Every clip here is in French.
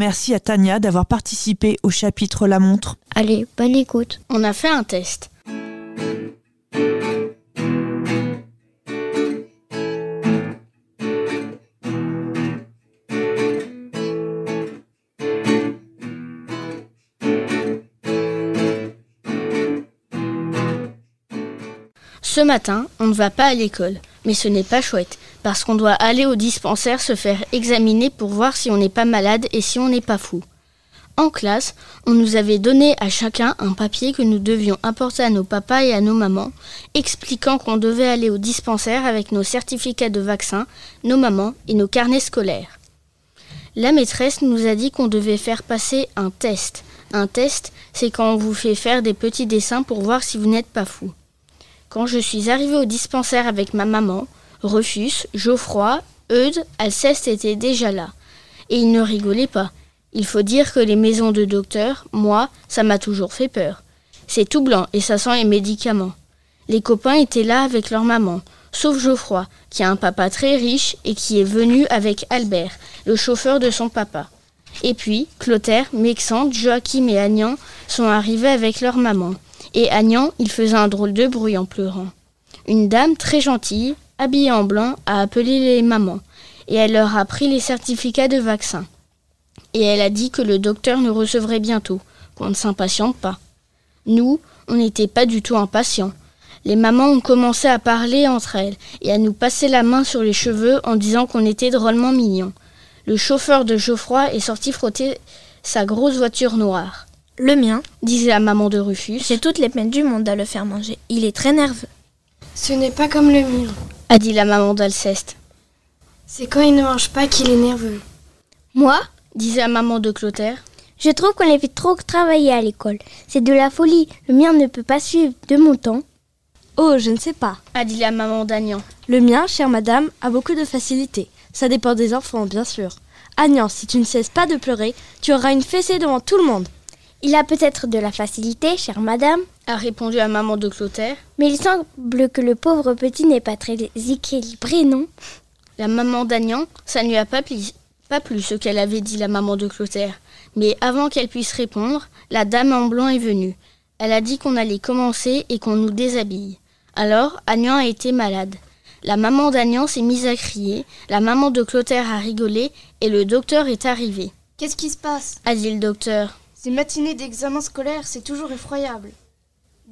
Merci à Tania d'avoir participé au chapitre La montre. Allez, bonne écoute. On a fait un test. Ce matin, on ne va pas à l'école, mais ce n'est pas chouette, parce qu'on doit aller au dispensaire se faire examiner pour voir si on n'est pas malade et si on n'est pas fou. En classe, on nous avait donné à chacun un papier que nous devions apporter à nos papas et à nos mamans, expliquant qu'on devait aller au dispensaire avec nos certificats de vaccin, nos mamans et nos carnets scolaires. La maîtresse nous a dit qu'on devait faire passer un test. Un test, c'est quand on vous fait faire des petits dessins pour voir si vous n'êtes pas fou. Quand je suis arrivée au dispensaire avec ma maman, Rufus, Geoffroy, Eudes, Alceste étaient déjà là. Et ils ne rigolaient pas. Il faut dire que les maisons de docteurs, moi, ça m'a toujours fait peur. C'est tout blanc et ça sent les médicaments. Les copains étaient là avec leur maman, sauf Geoffroy, qui a un papa très riche et qui est venu avec Albert, le chauffeur de son papa. Et puis, Clotaire, Mexandre, Joachim et Agnan sont arrivés avec leur maman. Et Agnan, il faisait un drôle de bruit en pleurant. Une dame très gentille, habillée en blanc, a appelé les mamans, et elle leur a pris les certificats de vaccin. Et elle a dit que le docteur nous recevrait bientôt, qu'on ne s'impatiente pas. Nous, on n'était pas du tout impatients. Les mamans ont commencé à parler entre elles et à nous passer la main sur les cheveux en disant qu'on était drôlement mignons. Le chauffeur de Geoffroy est sorti frotter sa grosse voiture noire. Le mien, disait la maman de Rufus, j'ai toutes les peines du monde à le faire manger. Il est très nerveux. Ce n'est pas comme le mien, a dit la maman d'Alceste. C'est quand il ne mange pas qu'il est nerveux. Moi, disait la maman de Clotaire, je trouve qu'on les fait trop travailler à l'école. C'est de la folie. Le mien ne peut pas suivre de mon temps. Oh, je ne sais pas, a dit la maman d'Agnan. Le mien, chère madame, a beaucoup de facilité. Ça dépend des enfants, bien sûr. Agnan, si tu ne cesses pas de pleurer, tu auras une fessée devant tout le monde. Il a peut-être de la facilité, chère madame, a répondu la maman de Clotaire. Mais il semble que le pauvre petit n'est pas très équilibré, non? La maman d'Agnan, ça ne lui a pas plu, pas plus ce qu'elle avait dit la maman de Clotaire. Mais avant qu'elle puisse répondre, la dame en blanc est venue. Elle a dit qu'on allait commencer et qu'on nous déshabille. Alors, Agnan a été malade. La maman d'Agnan s'est mise à crier, la maman de Clotaire a rigolé et le docteur est arrivé. Qu'est-ce qui se passe? A dit le docteur. Ces matinées d'examen scolaire, c'est toujours effroyable.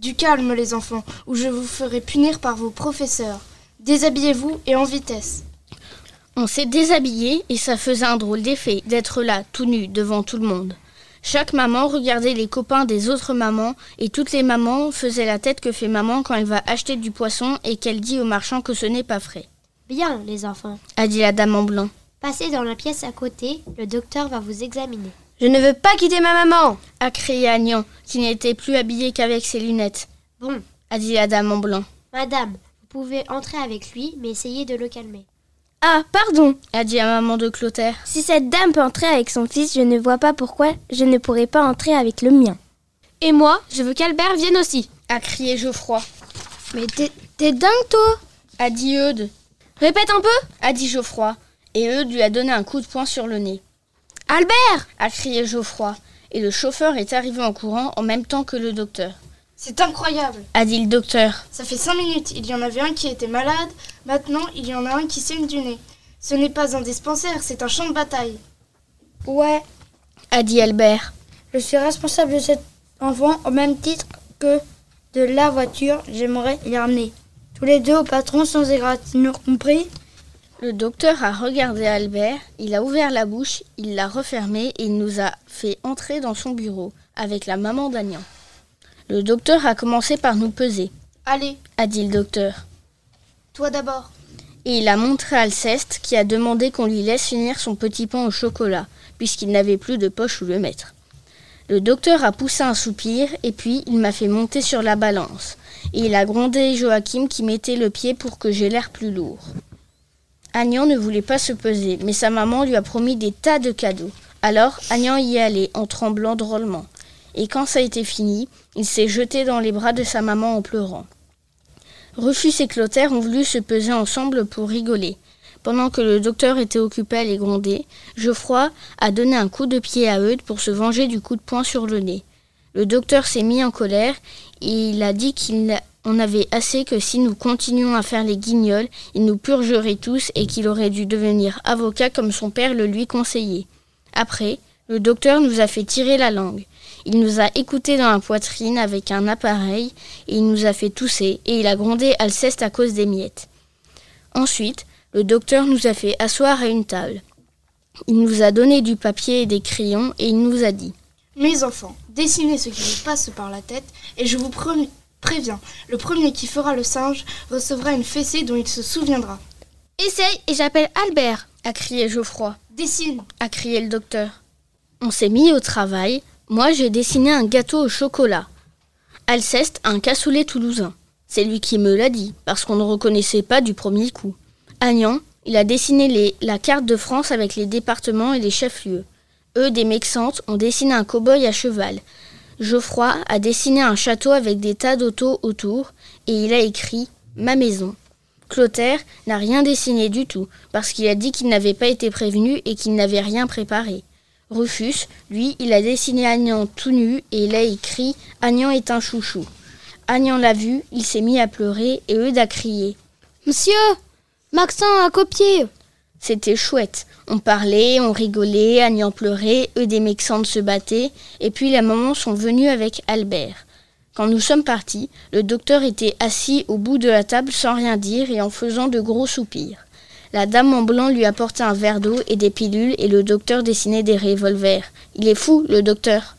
Du calme, les enfants, ou je vous ferai punir par vos professeurs. Déshabillez-vous et en vitesse. On s'est déshabillé et ça faisait un drôle d'effet d'être là, tout nu, devant tout le monde. Chaque maman regardait les copains des autres mamans et toutes les mamans faisaient la tête que fait maman quand elle va acheter du poisson et qu'elle dit au marchand que ce n'est pas frais. Bien, les enfants, a dit la dame en blanc. Passez dans la pièce à côté, le docteur va vous examiner. Je ne veux pas quitter ma maman a crié Agnan, qui n'était plus habillé qu'avec ses lunettes. Bon, a dit la dame en blanc. Madame, vous pouvez entrer avec lui, mais essayez de le calmer. Ah, pardon, a dit la maman de Clotaire. Si cette dame peut entrer avec son fils, je ne vois pas pourquoi je ne pourrais pas entrer avec le mien. Et moi, je veux qu'Albert vienne aussi, a crié Geoffroy. Mais t'es dingue, toi a dit Eudes. Répète un peu, a dit Geoffroy. Et Eudes lui a donné un coup de poing sur le nez. Albert a crié Geoffroy, et le chauffeur est arrivé en courant en même temps que le docteur. C'est incroyable, a dit le docteur. Ça fait cinq minutes, il y en avait un qui était malade, maintenant il y en a un qui saigne du nez. Ce n'est pas un dispensaire, c'est un champ de bataille. Ouais, a dit Albert. Je suis responsable de cet enfant au même titre que de la voiture, j'aimerais y ramener. Tous les deux au patron sans égratignure compris Le docteur a regardé Albert, il a ouvert la bouche, il l'a refermée et il nous a fait entrer dans son bureau avec la maman d'Agnan. Le docteur a commencé par nous peser. Allez, a dit le docteur. Toi d'abord. Et il a montré Alceste qui a demandé qu'on lui laisse finir son petit pain au chocolat, puisqu'il n'avait plus de poche où le mettre. Le docteur a poussé un soupir et puis il m'a fait monter sur la balance. Et il a grondé Joachim qui mettait le pied pour que j'ai l'air plus lourd. Agnan ne voulait pas se peser, mais sa maman lui a promis des tas de cadeaux. Alors Agnan y est allé en tremblant drôlement. Et quand ça a été fini, il s'est jeté dans les bras de sa maman en pleurant. Rufus et Clotaire ont voulu se peser ensemble pour rigoler. Pendant que le docteur était occupé à les gronder, Geoffroy a donné un coup de pied à Eudes pour se venger du coup de poing sur le nez. Le docteur s'est mis en colère et il a dit qu'il en avait assez que si nous continuions à faire les guignols, il nous purgerait tous et qu'il aurait dû devenir avocat comme son père le lui conseillait. Après, le docteur nous a fait tirer la langue. Il nous a écoutés dans la poitrine avec un appareil et il nous a fait tousser et il a grondé Alceste à cause des miettes. Ensuite, le docteur nous a fait asseoir à une table. Il nous a donné du papier et des crayons et il nous a dit Mes enfants, dessinez ce qui vous passe par la tête et je vous préviens, le premier qui fera le singe recevra une fessée dont il se souviendra. Essaye et j'appelle Albert a crié Geoffroy. Dessine a crié le docteur. On s'est mis au travail moi, j'ai dessiné un gâteau au chocolat. Alceste, un cassoulet toulousain. C'est lui qui me l'a dit, parce qu'on ne reconnaissait pas du premier coup. Agnan, il a dessiné les, la carte de France avec les départements et les chefs-lieux. Eux, des Mexantes, ont dessiné un cow-boy à cheval. Geoffroy a dessiné un château avec des tas d'autos autour, et il a écrit Ma maison. Clotaire n'a rien dessiné du tout, parce qu'il a dit qu'il n'avait pas été prévenu et qu'il n'avait rien préparé. Rufus, lui, il a dessiné Agnan tout nu et il a écrit Agnan est un chouchou. Agnan l'a vu, il s'est mis à pleurer et Eudes a crié Monsieur Maxin a copié C'était chouette. On parlait, on rigolait, Agnan pleurait, Eudes et Mexandre se battaient, et puis les mamans sont venus avec Albert. Quand nous sommes partis, le docteur était assis au bout de la table sans rien dire et en faisant de gros soupirs. La dame en blanc lui apportait un verre d'eau et des pilules et le docteur dessinait des revolvers. Il est fou, le docteur.